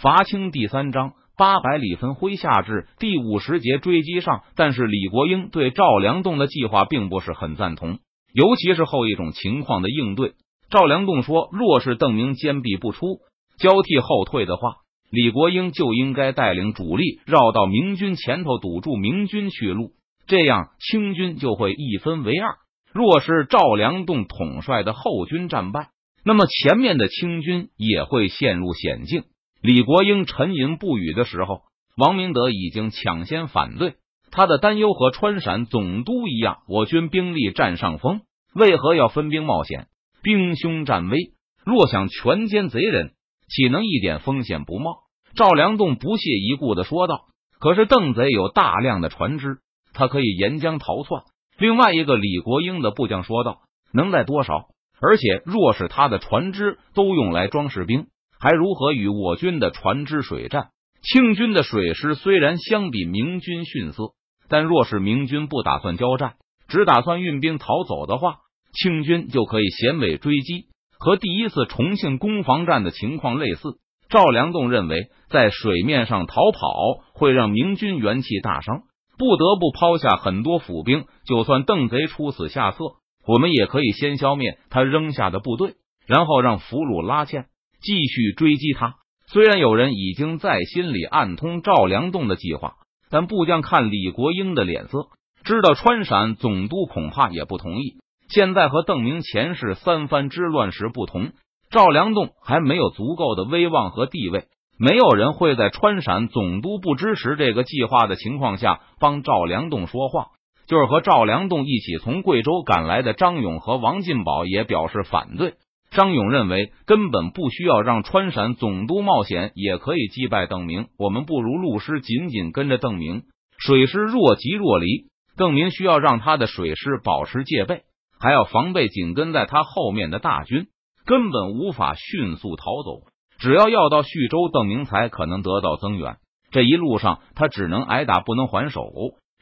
伐清第三章八百里分麾下至第五十节追击上，但是李国英对赵良栋的计划并不是很赞同，尤其是后一种情况的应对。赵良栋说：“若是邓明坚壁不出，交替后退的话，李国英就应该带领主力绕到明军前头，堵住明军去路，这样清军就会一分为二。若是赵良栋统帅的后军战败，那么前面的清军也会陷入险境。”李国英沉吟不语的时候，王明德已经抢先反对。他的担忧和川陕总督一样，我军兵力占上风，为何要分兵冒险？兵凶战危，若想全歼贼人，岂能一点风险不冒？赵良栋不屑一顾的说道。可是邓贼有大量的船只，他可以沿江逃窜。另外一个李国英的部将说道：“能带多少？而且若是他的船只都用来装士兵。”还如何与我军的船只水战？清军的水师虽然相比明军逊色，但若是明军不打算交战，只打算运兵逃走的话，清军就可以衔尾追击，和第一次重庆攻防战的情况类似。赵良栋认为，在水面上逃跑会让明军元气大伤，不得不抛下很多府兵。就算邓贼出此下策，我们也可以先消灭他扔下的部队，然后让俘虏拉纤。继续追击他。虽然有人已经在心里暗通赵良栋的计划，但部将看李国英的脸色，知道川陕总督恐怕也不同意。现在和邓明前世三藩之乱时不同，赵良栋还没有足够的威望和地位，没有人会在川陕总督不支持这个计划的情况下帮赵良栋说话。就是和赵良栋一起从贵州赶来的张勇和王进宝也表示反对。张勇认为根本不需要让川陕总督冒险，也可以击败邓明。我们不如陆师紧紧跟着邓明，水师若即若离。邓明需要让他的水师保持戒备，还要防备紧跟在他后面的大军，根本无法迅速逃走。只要要到徐州，邓明才可能得到增援。这一路上他只能挨打，不能还手。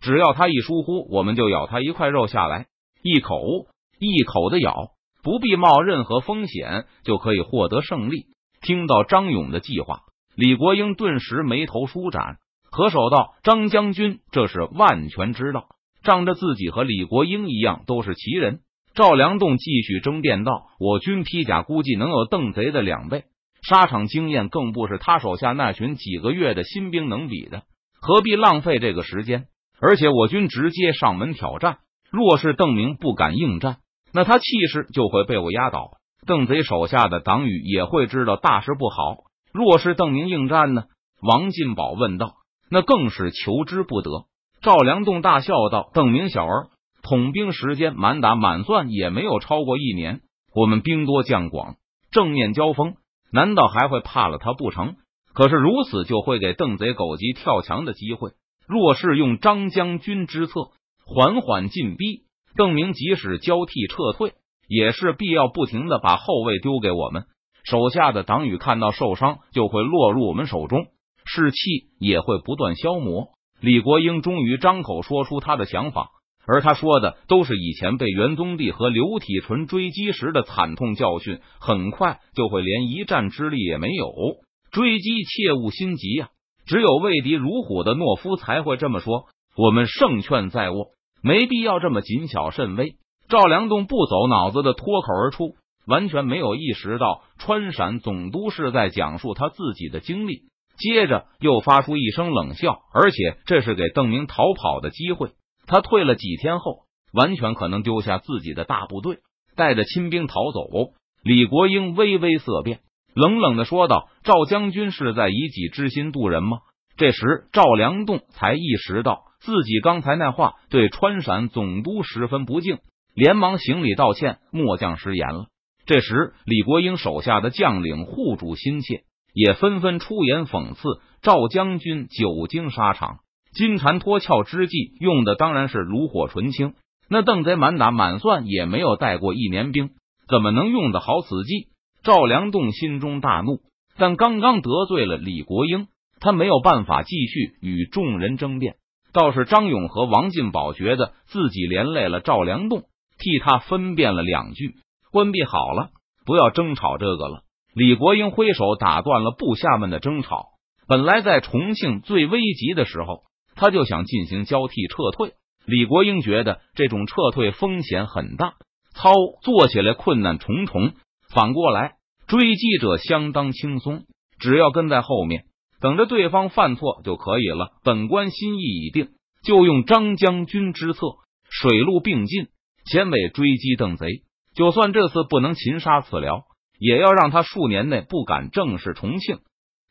只要他一疏忽，我们就咬他一块肉下来，一口一口的咬。不必冒任何风险就可以获得胜利。听到张勇的计划，李国英顿时眉头舒展，合手道：“张将军，这是万全之道。仗着自己和李国英一样都是奇人。”赵良栋继续争辩道：“我军披甲估计能有邓贼的两倍，沙场经验更不是他手下那群几个月的新兵能比的，何必浪费这个时间？而且我军直接上门挑战，若是邓明不敢应战。”那他气势就会被我压倒，邓贼手下的党羽也会知道大事不好。若是邓明应战呢？王进宝问道。那更是求之不得。赵良栋大笑道：“邓明小儿统兵时间满打满算也没有超过一年，我们兵多将广，正面交锋，难道还会怕了他不成？可是如此就会给邓贼狗急跳墙的机会。若是用张将军之策，缓缓进逼。”邓明即使交替撤退，也是必要不停的把后卫丢给我们手下的党羽，看到受伤就会落入我们手中，士气也会不断消磨。李国英终于张口说出他的想法，而他说的都是以前被元宗帝和刘体纯追击时的惨痛教训，很快就会连一战之力也没有。追击切勿心急呀，只有畏敌如虎的懦夫才会这么说。我们胜券在握。没必要这么谨小慎微。赵良栋不走脑子的脱口而出，完全没有意识到川陕总督是在讲述他自己的经历。接着又发出一声冷笑，而且这是给邓明逃跑的机会。他退了几天后，完全可能丢下自己的大部队，带着亲兵逃走。李国英微微色变，冷冷的说道：“赵将军是在以己之心度人吗？”这时，赵良栋才意识到。自己刚才那话对川陕总督十分不敬，连忙行礼道歉：“末将失言了。”这时，李国英手下的将领护主心切，也纷纷出言讽刺赵将军久经沙场，金蝉脱壳之计用的当然是炉火纯青。那邓贼满打满算也没有带过一年兵，怎么能用得好此计？赵良栋心中大怒，但刚刚得罪了李国英，他没有办法继续与众人争辩。倒是张勇和王进宝觉得自己连累了赵良栋，替他分辨了两句：“关闭好了，不要争吵这个了。”李国英挥手打断了部下们的争吵。本来在重庆最危急的时候，他就想进行交替撤退。李国英觉得这种撤退风险很大，操作起来困难重重。反过来，追击者相当轻松，只要跟在后面，等着对方犯错就可以了。本官心意已定，就用张将军之策，水陆并进，前尾追击邓贼。就算这次不能擒杀此辽，也要让他数年内不敢正视重庆。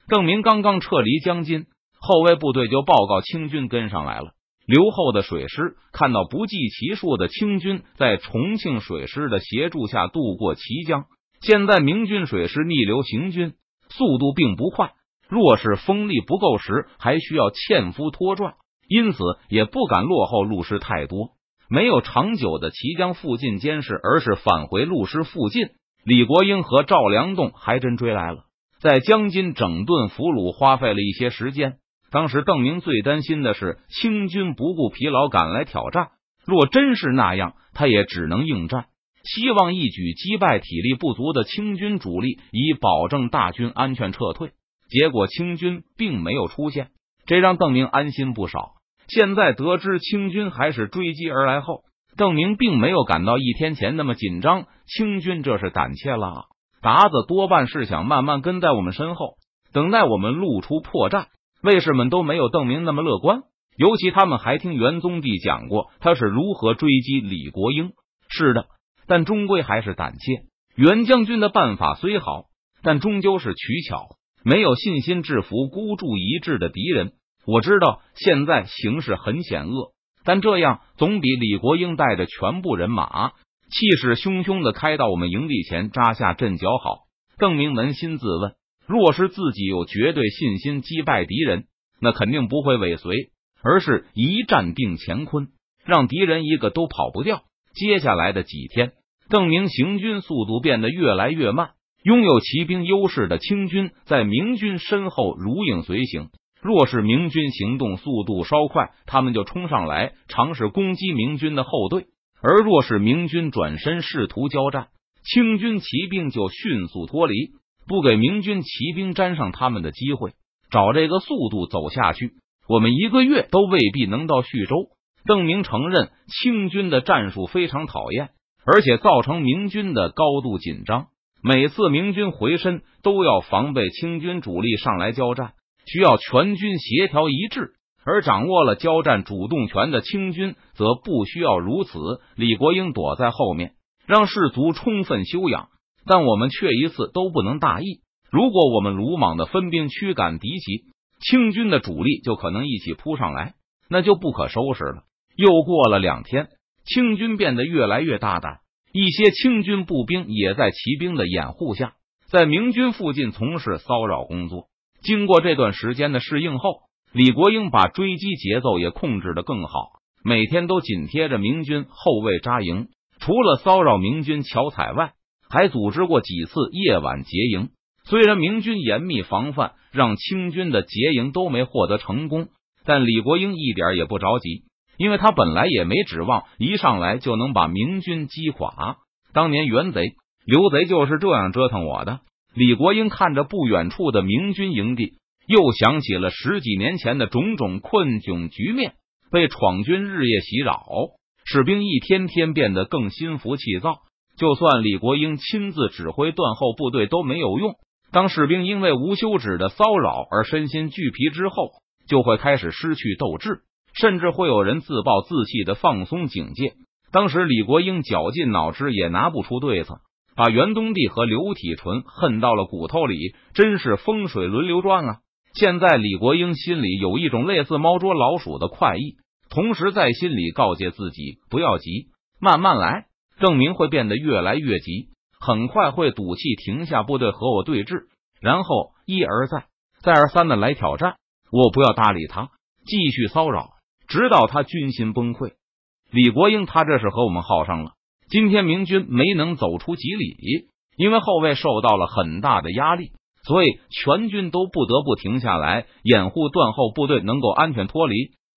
邓明刚刚撤离江津，后卫部队就报告清军跟上来了。刘后的水师看到不计其数的清军在重庆水师的协助下渡过綦江，现在明军水师逆流行军，速度并不快。若是风力不够时，还需要纤夫拖拽，因此也不敢落后陆师太多。没有长久的綦江附近监视，而是返回陆师附近。李国英和赵良栋还真追来了，在江津整顿俘虏花费了一些时间。当时邓明最担心的是清军不顾疲劳赶来挑战，若真是那样，他也只能应战，希望一举击败体力不足的清军主力，以保证大军安全撤退。结果清军并没有出现，这让邓明安心不少。现在得知清军还是追击而来后，邓明并没有感到一天前那么紧张。清军这是胆怯了，达子多半是想慢慢跟在我们身后，等待我们露出破绽。卫士们都没有邓明那么乐观，尤其他们还听元宗帝讲过他是如何追击李国英。是的，但终归还是胆怯。袁将军的办法虽好，但终究是取巧，没有信心制服孤注一掷的敌人。我知道现在形势很险恶，但这样总比李国英带着全部人马气势汹汹的开到我们营地前扎下阵脚好。邓明扪心自问。若是自己有绝对信心击败敌人，那肯定不会尾随，而是一战定乾坤，让敌人一个都跑不掉。接下来的几天，邓明行军速度变得越来越慢，拥有骑兵优势的清军在明军身后如影随形。若是明军行动速度稍快，他们就冲上来尝试攻击明军的后队；而若是明军转身试图交战，清军骑兵就迅速脱离。不给明军骑兵沾上他们的机会，找这个速度走下去，我们一个月都未必能到徐州。邓明承认清军的战术非常讨厌，而且造成明军的高度紧张。每次明军回身都要防备清军主力上来交战，需要全军协调一致。而掌握了交战主动权的清军则不需要如此。李国英躲在后面，让士卒充分休养。但我们却一次都不能大意。如果我们鲁莽的分兵驱赶敌骑，清军的主力就可能一起扑上来，那就不可收拾了。又过了两天，清军变得越来越大胆，一些清军步兵也在骑兵的掩护下，在明军附近从事骚扰工作。经过这段时间的适应后，李国英把追击节奏也控制的更好，每天都紧贴着明军后卫扎营，除了骚扰明军巧采外。还组织过几次夜晚劫营，虽然明军严密防范，让清军的劫营都没获得成功，但李国英一点也不着急，因为他本来也没指望一上来就能把明军击垮。当年袁贼、刘贼就是这样折腾我的。李国英看着不远处的明军营地，又想起了十几年前的种种困窘局面，被闯军日夜袭扰，士兵一天天变得更心浮气躁。就算李国英亲自指挥断后部队都没有用。当士兵因为无休止的骚扰而身心俱疲之后，就会开始失去斗志，甚至会有人自暴自弃的放松警戒。当时李国英绞尽脑汁也拿不出对策，把袁东帝和刘体纯恨到了骨头里，真是风水轮流转啊！现在李国英心里有一种类似猫捉老鼠的快意，同时在心里告诫自己不要急，慢慢来。郑明会变得越来越急，很快会赌气停下部队和我对峙，然后一而再、再而三的来挑战。我不要搭理他，继续骚扰，直到他军心崩溃。李国英，他这是和我们耗上了。今天明军没能走出几里，因为后卫受到了很大的压力，所以全军都不得不停下来掩护断后部队能够安全脱离。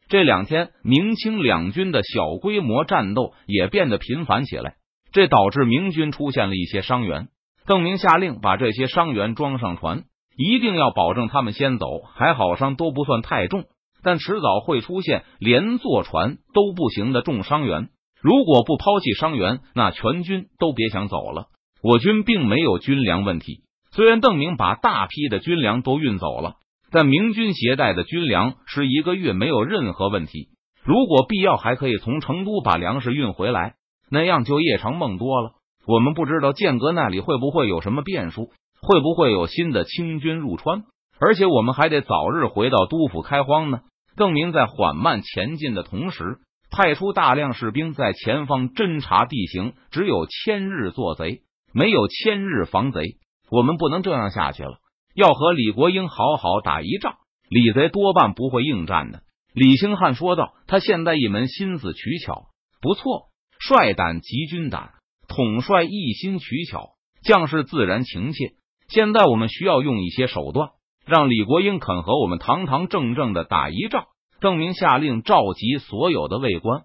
这两天，明清两军的小规模战斗也变得频繁起来，这导致明军出现了一些伤员。邓明下令把这些伤员装上船，一定要保证他们先走。还好伤都不算太重，但迟早会出现连坐船都不行的重伤员。如果不抛弃伤员，那全军都别想走了。我军并没有军粮问题，虽然邓明把大批的军粮都运走了，但明军携带的军粮是一个月没有任何问题。如果必要，还可以从成都把粮食运回来，那样就夜长梦多了。我们不知道剑阁那里会不会有什么变数，会不会有新的清军入川，而且我们还得早日回到都府开荒呢。邓明在缓慢前进的同时，派出大量士兵在前方侦察地形。只有千日做贼，没有千日防贼。我们不能这样下去了，要和李国英好好打一仗。李贼多半不会应战的。李兴汉说道：“他现在一门心思取巧，不错，率胆集军胆。”统帅一心取巧，将士自然情切。现在我们需要用一些手段，让李国英肯和我们堂堂正正的打一仗。邓明下令召集所有的卫官。